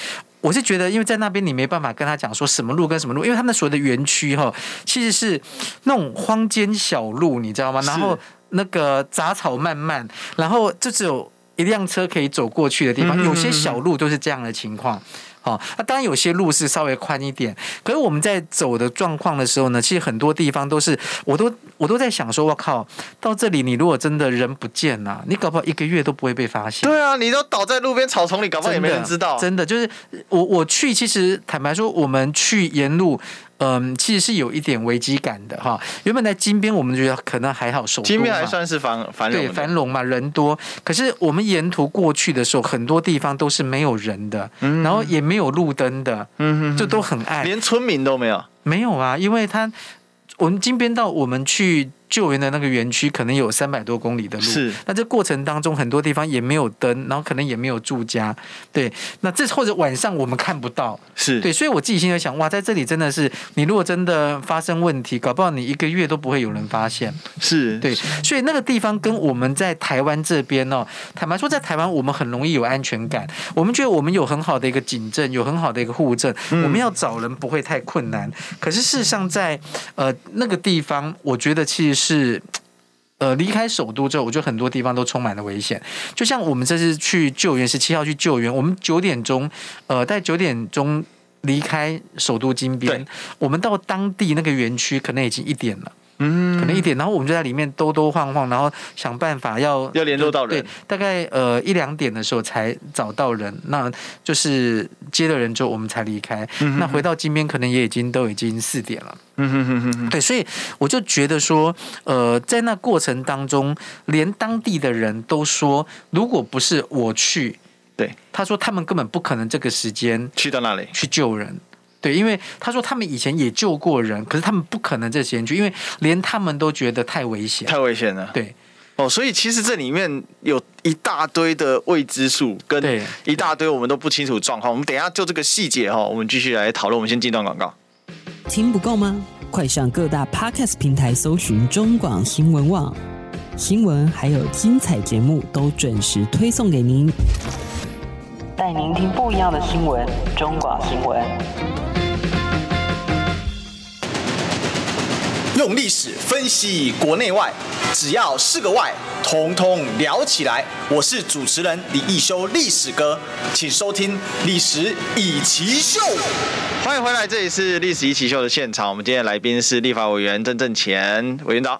我是觉得，因为在那边你没办法跟他讲说什么路跟什么路，因为他们所谓的园区哈，其实是那种荒间小路，你知道吗？然后那个杂草漫漫，然后就只有一辆车可以走过去的地方，有些小路都是这样的情况。哦，那当然有些路是稍微宽一点，可是我们在走的状况的时候呢，其实很多地方都是，我都我都在想说，我靠，到这里你如果真的人不见了，你搞不好一个月都不会被发现。对啊，你都倒在路边草丛里，搞不好也没人知道。真的，真的就是我我去，其实坦白说，我们去沿路。嗯，其实是有一点危机感的哈。原本在金边，我们觉得可能还好，首都金边还算是繁繁荣，对，繁荣嘛，人多。可是我们沿途过去的时候，很多地方都是没有人的，嗯、然后也没有路灯的，嗯，就都很暗，连村民都没有，没有啊，因为他我们金边到我们去。救援的那个园区可能有三百多公里的路，是。那这过程当中很多地方也没有灯，然后可能也没有住家，对。那这或者晚上我们看不到，是对。所以我自己心里想，哇，在这里真的是，你如果真的发生问题，搞不好你一个月都不会有人发现，是对。所以那个地方跟我们在台湾这边哦，坦白说，在台湾我们很容易有安全感，我们觉得我们有很好的一个警政，有很好的一个护政，嗯，我们要找人不会太困难。可是事实上在呃那个地方，我觉得其实。是，呃，离开首都之后，我觉得很多地方都充满了危险。就像我们这次去救援，十七号去救援，我们九点钟，呃，在九点钟离开首都金边，我们到当地那个园区，可能已经一点了。嗯，可能一点，然后我们就在里面兜兜晃晃，然后想办法要要联络到人。对，大概呃一两点的时候才找到人，那就是接了人之后我们才离开。嗯、那回到金边可能也已经都已经四点了。嗯哼哼哼。对，所以我就觉得说，呃，在那过程当中，连当地的人都说，如果不是我去，对，他说他们根本不可能这个时间去到那里去救人。对，因为他说他们以前也救过人，可是他们不可能这些人去，因为连他们都觉得太危险，太危险了。对，哦，所以其实这里面有一大堆的未知数，跟一大堆我们都不清楚状况。我们等一下就这个细节哈，我们继续来讨论。我们先进段广告。听不够吗？快上各大 Podcast 平台搜寻中广新闻网新闻，还有精彩节目都准时推送给您，带您听不一样的新闻。中广新闻。用历史分析国内外，只要是个“外”，统统聊起来。我是主持人李易修，历史哥，请收听《历史易起秀》。欢迎回来，这里是《历史易起秀》的现场。我们今天的来宾是立法委员郑正乾委员长。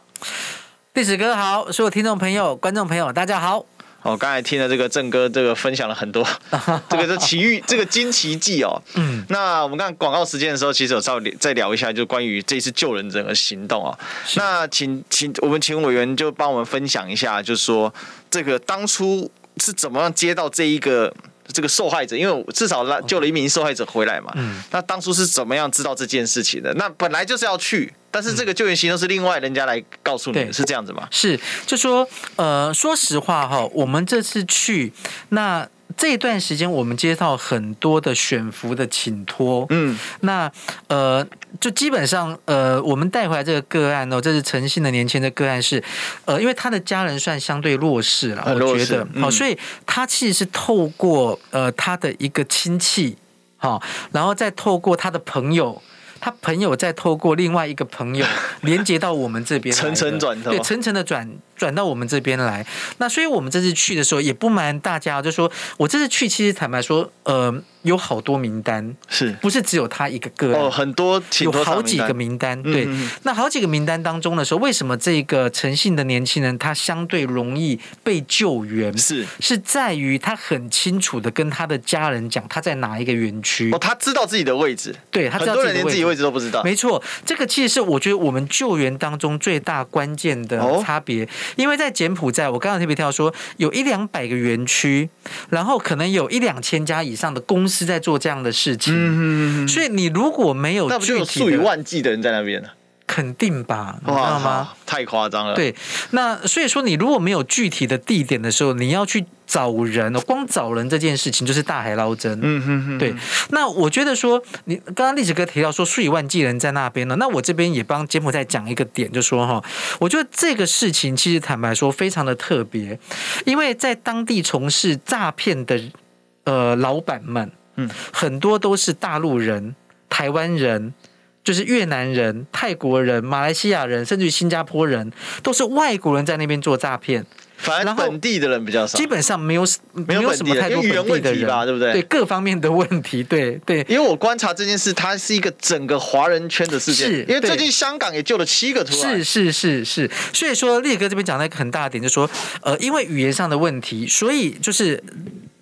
历史哥好，所有听众朋友、观众朋友，大家好。哦，刚才听了这个郑哥这个分享了很多，[LAUGHS] 这个是奇遇，这个惊奇记哦。嗯，那我们看广告时间的时候，其实有稍微再聊一下，就关于这次救人整个行动啊。那请请我们请委员就帮我们分享一下，就是说这个当初是怎么样接到这一个这个受害者，因为至少拉救了一名受害者回来嘛。嗯，那当初是怎么样知道这件事情的？那本来就是要去。但是这个救援行动是另外人家来告诉你的，是这样子吗？是，就说呃，说实话哈，我们这次去那这一段时间，我们接到很多的选服的请托，嗯，那呃，就基本上呃，我们带回来这个个案哦，这是诚信的年轻的个案是，呃，因为他的家人算相对弱势了，我觉得。好，嗯，所以他其实是透过呃他的一个亲戚，好，然后再透过他的朋友。他朋友再透过另外一个朋友 [LAUGHS] 连接到我们这边，层层转，对，层层的转转到我们这边来。那所以我们这次去的时候，也不瞒大家，就说我这次去，其实坦白说，呃。有好多名单，是不是只有他一个个案？哦，很多，有好几个名单。对，嗯、那好几个名单当中的时候，为什么这个诚信的年轻人他相对容易被救援？是是在于他很清楚的跟他的家人讲他在哪一个园区。哦，他知道自己的位置。对，他知道自己的位置，位置都不知道。没错，这个其实是我觉得我们救援当中最大关键的差别，哦、因为在柬埔寨，我刚刚特别提到说，有一两百个园区，然后可能有一两千家以上的公司在做这样的事情，嗯，所以你如果没有具体，那不就有数以万计的人在那边呢？肯定吧，你知道吗？太夸张了。对，那所以说你如果没有具体的地点的时候，你要去找人，光找人这件事情就是大海捞针。嗯哼哼。对，那我觉得说，你刚刚历史哥提到说数以万计人在那边呢，那我这边也帮柬埔寨讲一个点，就说哈，我觉得这个事情其实坦白说非常的特别，因为在当地从事诈骗的呃老板们。嗯，很多都是大陆人、台湾人。就是越南人、泰国人、马来西亚人，甚至于新加坡人，都是外国人在那边做诈骗。反正本地的人比较少，基本上没有没有什么太多本地的人吧，对不对？对各方面的问题，对对。因为我观察这件事，它是一个整个华人圈的事件。是，因为最近香港也救了七个出来。是是是是，所以说立哥这边讲了一个很大的点，就是说，呃，因为语言上的问题，所以就是。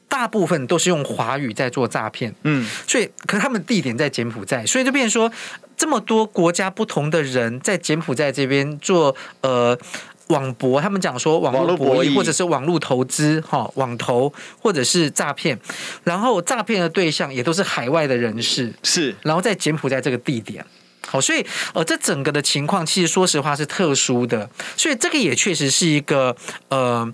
大部分都是用华语在做诈骗，嗯，所以可是他们地点在柬埔寨，所以就变成说这么多国家不同的人在柬埔寨这边做呃网博，他们讲说网络博弈。或者是网络投资哈网投或者是诈骗，然后诈骗的对象也都是海外的人士，是，然后在柬埔寨这个地点，好，所以呃这整个的情况其实说实话是特殊的，所以这个也确实是一个呃。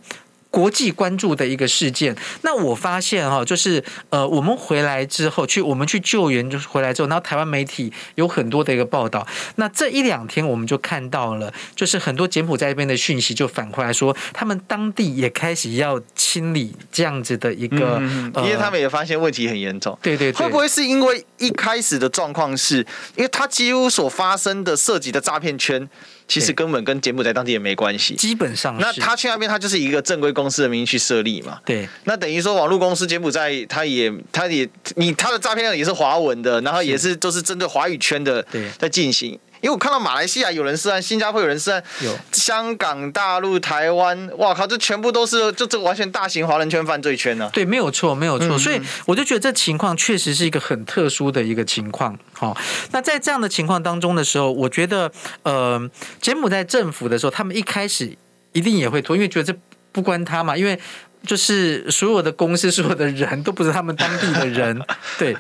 国际关注的一个事件，那我发现哈，就是呃，我们回来之后去，我们去救援，就是回来之后，然后台湾媒体有很多的一个报道。那这一两天我们就看到了，就是很多柬埔寨这边的讯息就反过来说，他们当地也开始要清理这样子的一个，嗯、因为他们也发现问题很严重。对对对，会不会是因为一开始的状况是，因为他几乎所发生的涉及的诈骗圈？其实根本跟柬埔寨当地也没关系，基本上。那他去那边，他就是一个正规公司的名义去设立嘛。对。那等于说，网络公司柬埔寨，他也，他也，你他的诈骗也是华文的，然后也是都是针对华语圈的在进行。因为我看到马来西亚有人涉案，新加坡有人涉案，有香港、大陆、台湾，哇靠，这全部都是就这完全大型华人圈犯罪圈呢、啊。对，没有错，没有错。嗯、所以我就觉得这情况确实是一个很特殊的一个情况。好，那在这样的情况当中的时候，我觉得呃，柬埔寨政府的时候，他们一开始一定也会拖，因为觉得这不关他嘛，因为就是所有的公司、[LAUGHS] 所有的人都不是他们当地的人，对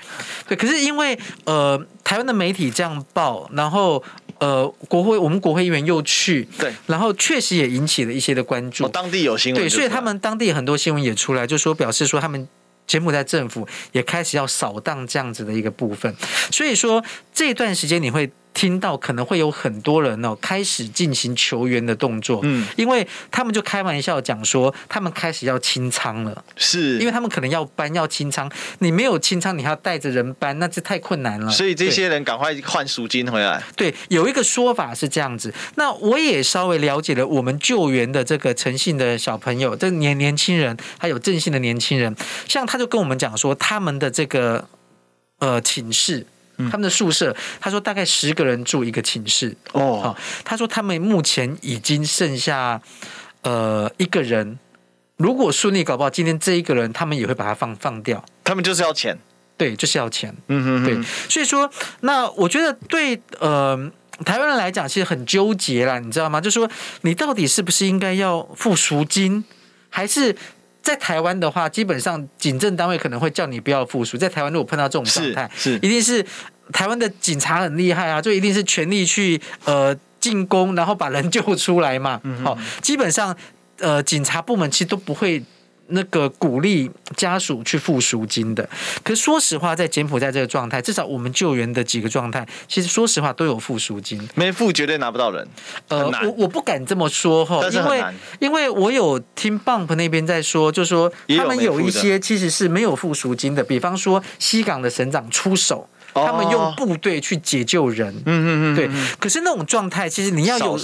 对。可是因为呃。台湾的媒体这样报，然后呃，国会我们国会议员又去，对，然后确实也引起了一些的关注。哦，当地有新闻，对，所以他们当地很多新闻也出来，就说表示说他们柬埔寨政府也开始要扫荡这样子的一个部分。所以说这段时间你会。听到可能会有很多人哦开始进行求援的动作，嗯，因为他们就开玩笑讲说，他们开始要清仓了，是因为他们可能要搬要清仓，你没有清仓，你还要带着人搬，那这太困难了。所以这些人赶快换赎金回来。对，有一个说法是这样子。那我也稍微了解了我们救援的这个诚信的小朋友，这年年轻人还有正信的年轻人，像他就跟我们讲说，他们的这个呃寝室。他们的宿舍，他说大概十个人住一个寝室哦。好，他说他们目前已经剩下呃一个人，如果顺利搞不好，今天这一个人他们也会把他放放掉。他们就是要钱，对，就是要钱。嗯哼，哼，对。所以说，那我觉得对呃台湾人来讲，其实很纠结啦，你知道吗？就是说，你到底是不是应该要付赎金，还是？在台湾的话，基本上警政单位可能会叫你不要复述。在台湾，如果碰到这种状态，一定是台湾的警察很厉害啊，就一定是全力去呃进攻，然后把人救出来嘛。好、嗯哦，基本上呃警察部门其实都不会。那个鼓励家属去付赎金的，可是说实话，在柬埔寨这个状态，至少我们救援的几个状态，其实说实话都有付赎金，没付绝对拿不到人。呃，我我不敢这么说哈，因为因为我有听 Bump 那边在说，就说他们有一些其实是没有付赎金的，比方说西港的省长出手。他们用部队去解救人，嗯嗯嗯，对。可是那种状态，其实你要有，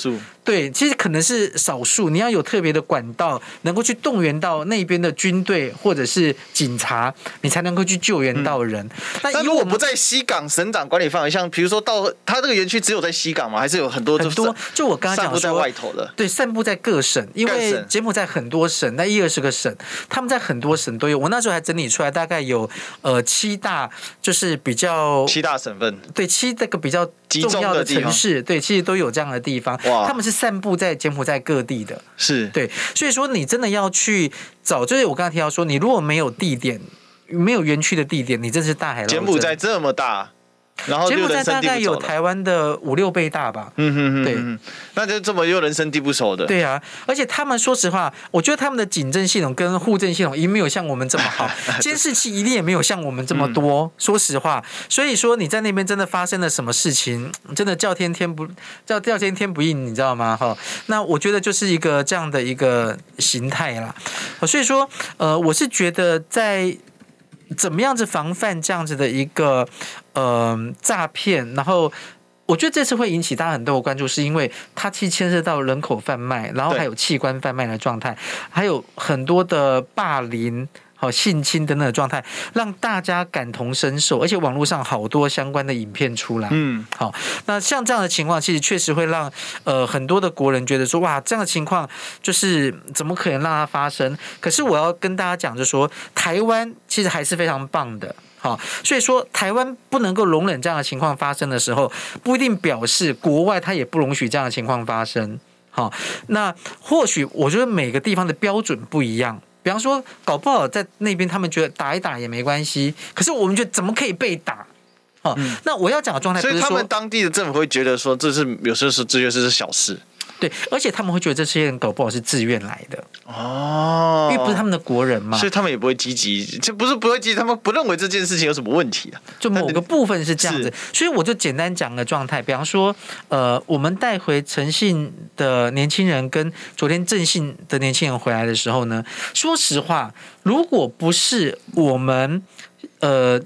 对，其实可能是少数。你要有特别的管道，能够去动员到那边的军队或者是警察，你才能够去救援到人。那如果不在西港省长管理范围，像比如说到他这个园区只有在西港吗？还是有很多很多？就我刚刚讲说，散布在外头的，对，散布在各省，因为柬埔寨很多省，那一二十个省，他们在很多省都有。我那时候还整理出来，大概有呃七大，就是比较。七大省份，对，七这个比较重要的城市，对，其实都有这样的地方。哇，他们是散布在柬埔寨各地的，是对。所以说，你真的要去找，就是我刚才提到说，你如果没有地点，没有园区的地点，你真是大海捞针。柬埔寨这么大。[LAUGHS] 然后，柬埔寨大概有台湾的五六倍大吧。嗯哼哼，对，那就这么又人生地不熟的。对啊，而且他们说实话，我觉得他们的警政系统跟户政系统一定没有像我们这么好，[LAUGHS] 监视器一定也没有像我们这么多。嗯、说实话，所以说你在那边真的发生了什么事情，真的叫天天不叫叫天天不应，你知道吗？哈，那我觉得就是一个这样的一个形态啦。所以说，呃，我是觉得在。怎么样子防范这样子的一个呃诈骗？然后我觉得这次会引起大家很多的关注，是因为它其实牵涉到人口贩卖，然后还有器官贩卖的状态，还有很多的霸凌。好性侵等等的状态，让大家感同身受，而且网络上好多相关的影片出来。嗯，好，那像这样的情况，其实确实会让呃很多的国人觉得说，哇，这样的情况就是怎么可能让它发生？可是我要跟大家讲，就是说台湾其实还是非常棒的。好，所以说台湾不能够容忍这样的情况发生的时候，不一定表示国外它也不容许这样的情况发生。好，那或许我觉得每个地方的标准不一样。比方说，搞不好在那边他们觉得打一打也没关系，可是我们觉得怎么可以被打？哦，嗯、那我要讲的状态，所以他们当地的政府会觉得说，这是有时候是这些是小事。对，而且他们会觉得这些人搞不好是自愿来的。哦，因为不是他们的国人嘛，所以他们也不会积极，这不是不会积极，他们不认为这件事情有什么问题啊，就某个部分是这样子，所以我就简单讲个状态，比方说，呃，我们带回诚信的年轻人跟昨天正信的年轻人回来的时候呢，说实话，如果不是我们呃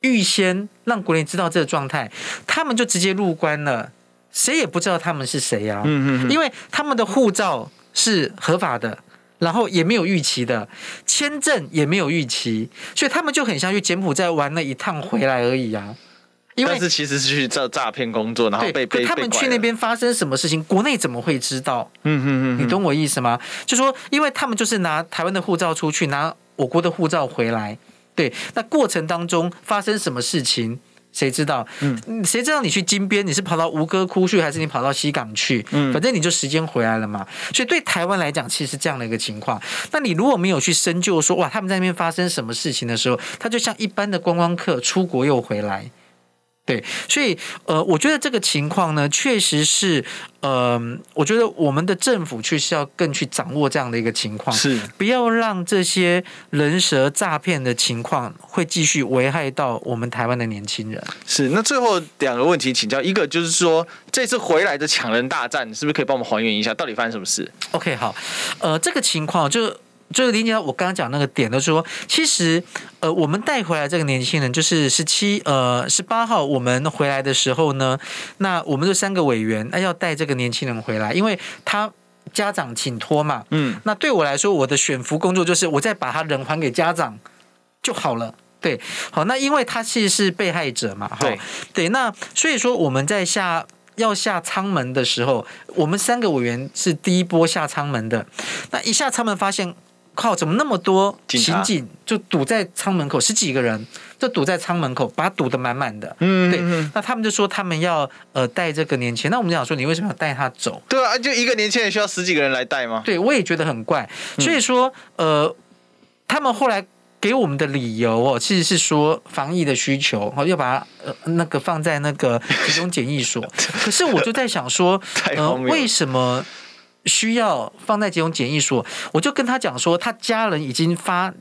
预先让国人知道这个状态，他们就直接入关了。谁也不知道他们是谁呀，嗯嗯，因为他们的护照是合法的，然后也没有预期的，签证也没有预期，所以他们就很像去柬埔寨玩了一趟回来而已啊。因为但是其实是去做诈骗工作，然后被被他们去那边发生什么事情，国内怎么会知道？嗯嗯嗯，你懂我意思吗？就说因为他们就是拿台湾的护照出去，拿我国的护照回来，对，那过程当中发生什么事情？谁知道？嗯，谁知道你去金边，你是跑到吴哥窟去，还是你跑到西港去？嗯，反正你就时间回来了嘛。所以对台湾来讲，其实是这样的一个情况。那你如果没有去深究说，哇，他们在那边发生什么事情的时候，他就像一般的观光客出国又回来。对，所以呃，我觉得这个情况呢，确实是呃，我觉得我们的政府确实要更去掌握这样的一个情况，是不要让这些人蛇诈骗的情况会继续危害到我们台湾的年轻人。是，那最后两个问题请教，一个就是说，这次回来的抢人大战，是不是可以帮我们还原一下，到底发生什么事？OK，好，呃，这个情况就。就是理解到我刚刚讲那个点的说，其实呃，我们带回来这个年轻人，就是十七呃十八号我们回来的时候呢，那我们这三个委员那要带这个年轻人回来，因为他家长请托嘛，嗯，那对我来说，我的选服工作就是我再把他人还给家长就好了，对，好，那因为他其实是被害者嘛，对。对，那所以说我们在下要下舱门的时候，我们三个委员是第一波下舱门的，那一下舱门发现。靠！怎么那么多刑警就堵在舱门口？十几个人就堵在舱门口，把它堵得满满的。嗯，对。那他们就说他们要呃带这个年轻人。那我们就想说，你为什么要带他走？对啊，就一个年轻人需要十几个人来带吗？对，我也觉得很怪。所以说，呃，他们后来给我们的理由哦，其实是说防疫的需求，要把它呃那个放在那个集中检疫所。[LAUGHS] 可是我就在想说，呃，为什么？需要放在这种检疫所，我就跟他讲说，他家人已经发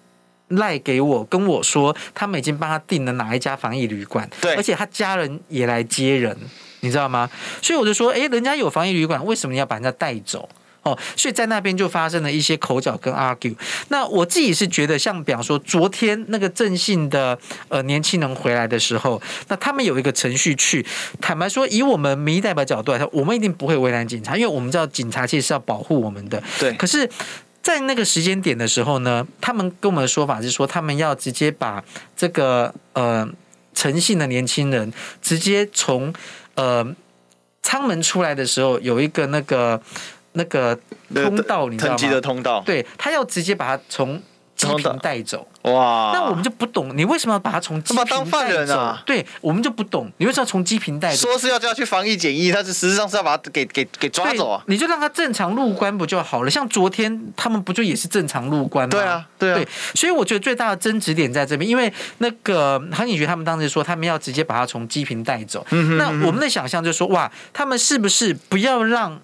赖给我，跟我说他们已经帮他订了哪一家防疫旅馆，对，而且他家人也来接人，你知道吗？所以我就说，诶，人家有防疫旅馆，为什么你要把人家带走？哦，所以在那边就发生了一些口角跟 argue。那我自己是觉得，像比方说昨天那个正信的呃年轻人回来的时候，那他们有一个程序去。坦白说，以我们民意代表角度来说，我们一定不会为难警察，因为我们知道警察其实是要保护我们的。对。可是，在那个时间点的时候呢，他们跟我们的说法是说，他们要直接把这个呃诚信的年轻人直接从呃舱门出来的时候有一个那个。那个通道，你知道吗？腾的通道，对，他要直接把他从机坪带走。哇！那我们就不懂，你为什么要把他从机坪带走？当犯人啊？对，我们就不懂，你为什么要从机坪带走？说是要叫他去防疫检疫，但是实际上是要把他给给给抓走啊！你就让他正常入关不就好了？像昨天他们不就也是正常入关吗？对啊，对啊。对，所以我觉得最大的争执点在这边，因为那个航警局他们当时说他们要直接把他从机坪带走。嗯哼嗯哼。那我们的想象就是说，哇，他们是不是不要让？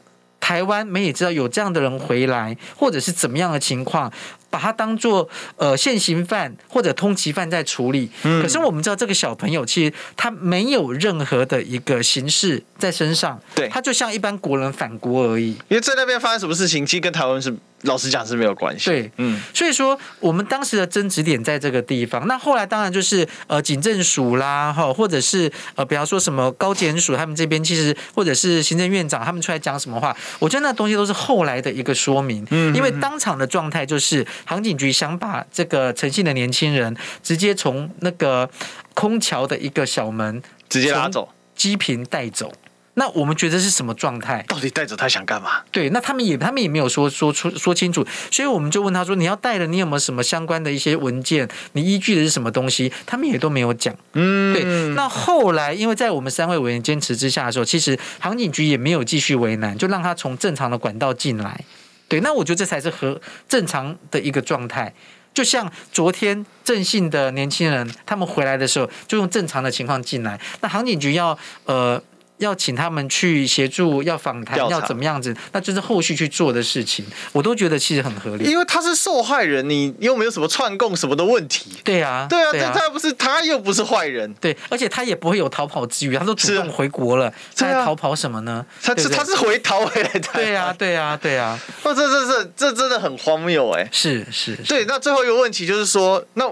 台湾媒体知道有这样的人回来，或者是怎么样的情况，把他当做呃现行犯或者通缉犯在处理。可是我们知道这个小朋友其实他没有任何的一个刑事在身上，对，他就像一般国人反国而已。因为在那边发生什么事情，其实跟台湾是老实讲是没有关系。对，嗯，所以说我们当时的争执点在这个地方。那后来当然就是呃警政署啦，哈，或者是呃比方说什么高检署他们这边其实或者是行政院长他们出来讲什么话，我觉得那东西都是后来的一个说明。嗯，因为当场的状态就是航警局想把这个诚信的年轻人直接从那个空桥的一个小门直接拉走，机坪带走。那我们觉得是什么状态？到底带着他想干嘛？对，那他们也他们也没有说说出说清楚，所以我们就问他说：“你要带了，你有没有什么相关的一些文件？你依据的是什么东西？”他们也都没有讲。嗯，对。那后来，因为在我们三位委员坚持之下的时候，其实航警局也没有继续为难，就让他从正常的管道进来。对，那我觉得这才是和正常的一个状态。就像昨天正信的年轻人他们回来的时候，就用正常的情况进来。那航警局要呃。要请他们去协助，要访谈，要怎么样子？那就是后续去做的事情，我都觉得其实很合理。因为他是受害人，你又没有什么串供什么的问题。对啊，对啊，对啊，他又不是，他又不是坏人。对，而且他也不会有逃跑之余，他都主动回国了，他还逃跑什么呢？他是他是回逃回来的。对啊，对啊，对啊。那这这这这真的很荒谬哎！是是。对，那最后一个问题就是说，那。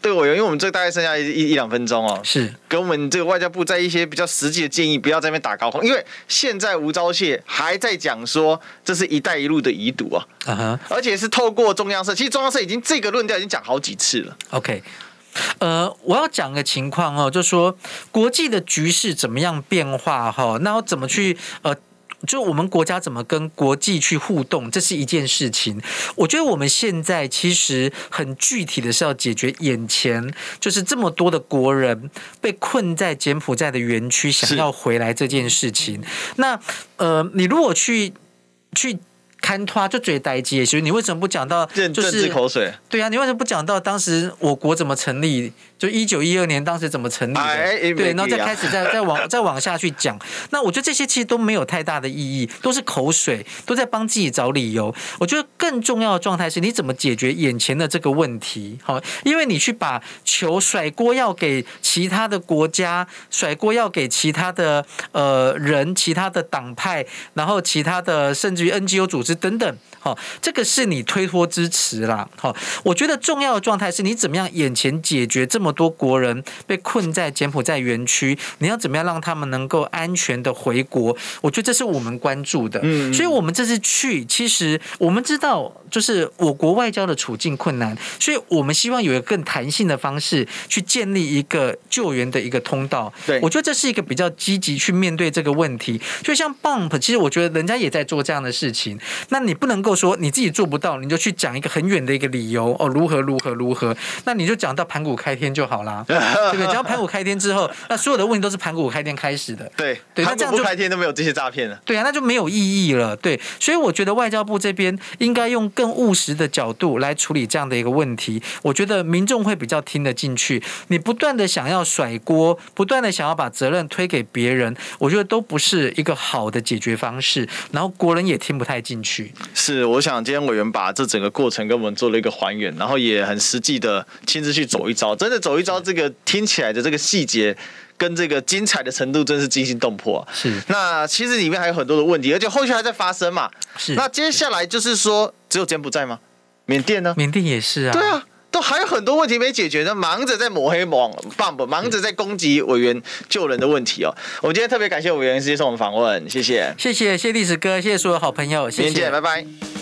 对我有，因为我们这大概剩下一一一两分钟哦，是给我们这个外交部在一些比较实际的建议，不要在那边打高空，因为现在吴钊燮还在讲说这是一带一路的遗毒啊，嗯哼，而且是透过中央社，其实中央社已经这个论调已经讲好几次了。OK，呃，我要讲个情况哦，就是说国际的局势怎么样变化哈，那我怎么去呃。就我们国家怎么跟国际去互动，这是一件事情。我觉得我们现在其实很具体的是要解决眼前就是这么多的国人被困在柬埔寨的园区，想要回来这件事情。那呃，你如果去去。看他就嘴呆机，所以你为什么不讲到就是口水？对啊，你为什么不讲到当时我国怎么成立？就一九一二年当时怎么成立的？对，然后再开始再 [LAUGHS] 再往再往下去讲。那我觉得这些其实都没有太大的意义，都是口水，都在帮自己找理由。我觉得更重要的状态是你怎么解决眼前的这个问题？好，因为你去把球甩锅要给其他的国家，甩锅要给其他的呃人、其他的党派，然后其他的甚至于 NGO 组织。等等，好，这个是你推脱支持啦。好，我觉得重要的状态是你怎么样眼前解决这么多国人被困在柬埔寨园区，你要怎么样让他们能够安全的回国？我觉得这是我们关注的。嗯，所以我们这次去，其实我们知道，就是我国外交的处境困难，所以我们希望有一个更弹性的方式去建立一个救援的一个通道。对，我觉得这是一个比较积极去面对这个问题。就像 Bump，其实我觉得人家也在做这样的事情。那你不能够说你自己做不到，你就去讲一个很远的一个理由哦，如何如何如何？那你就讲到盘古开天就好啦，对不对？讲到盘古开天之后，那所有的问题都是盘古开天开始的。对对，那这样就开天都没有这些诈骗了。对啊，那就没有意义了。对，所以我觉得外交部这边应该用更务实的角度来处理这样的一个问题。我觉得民众会比较听得进去。你不断的想要甩锅，不断的想要把责任推给别人，我觉得都不是一个好的解决方式。然后国人也听不太进去。是，我想今天委员把这整个过程跟我们做了一个还原，然后也很实际的亲自去走一遭，真的走一遭，这个听起来的这个细节跟这个精彩的程度，真是惊心动魄啊。是，那其实里面还有很多的问题，而且后续还在发生嘛。是，那接下来就是说，只有柬埔寨吗？缅甸呢？缅甸也是啊。对啊。都还有很多问题没解决，呢忙着在抹黑网 Bump，忙着在攻击委员救人的问题哦。我们今天特别感谢委员接受我们访问，谢谢，谢谢谢历史哥，谢谢所有好朋友，谢谢，拜拜。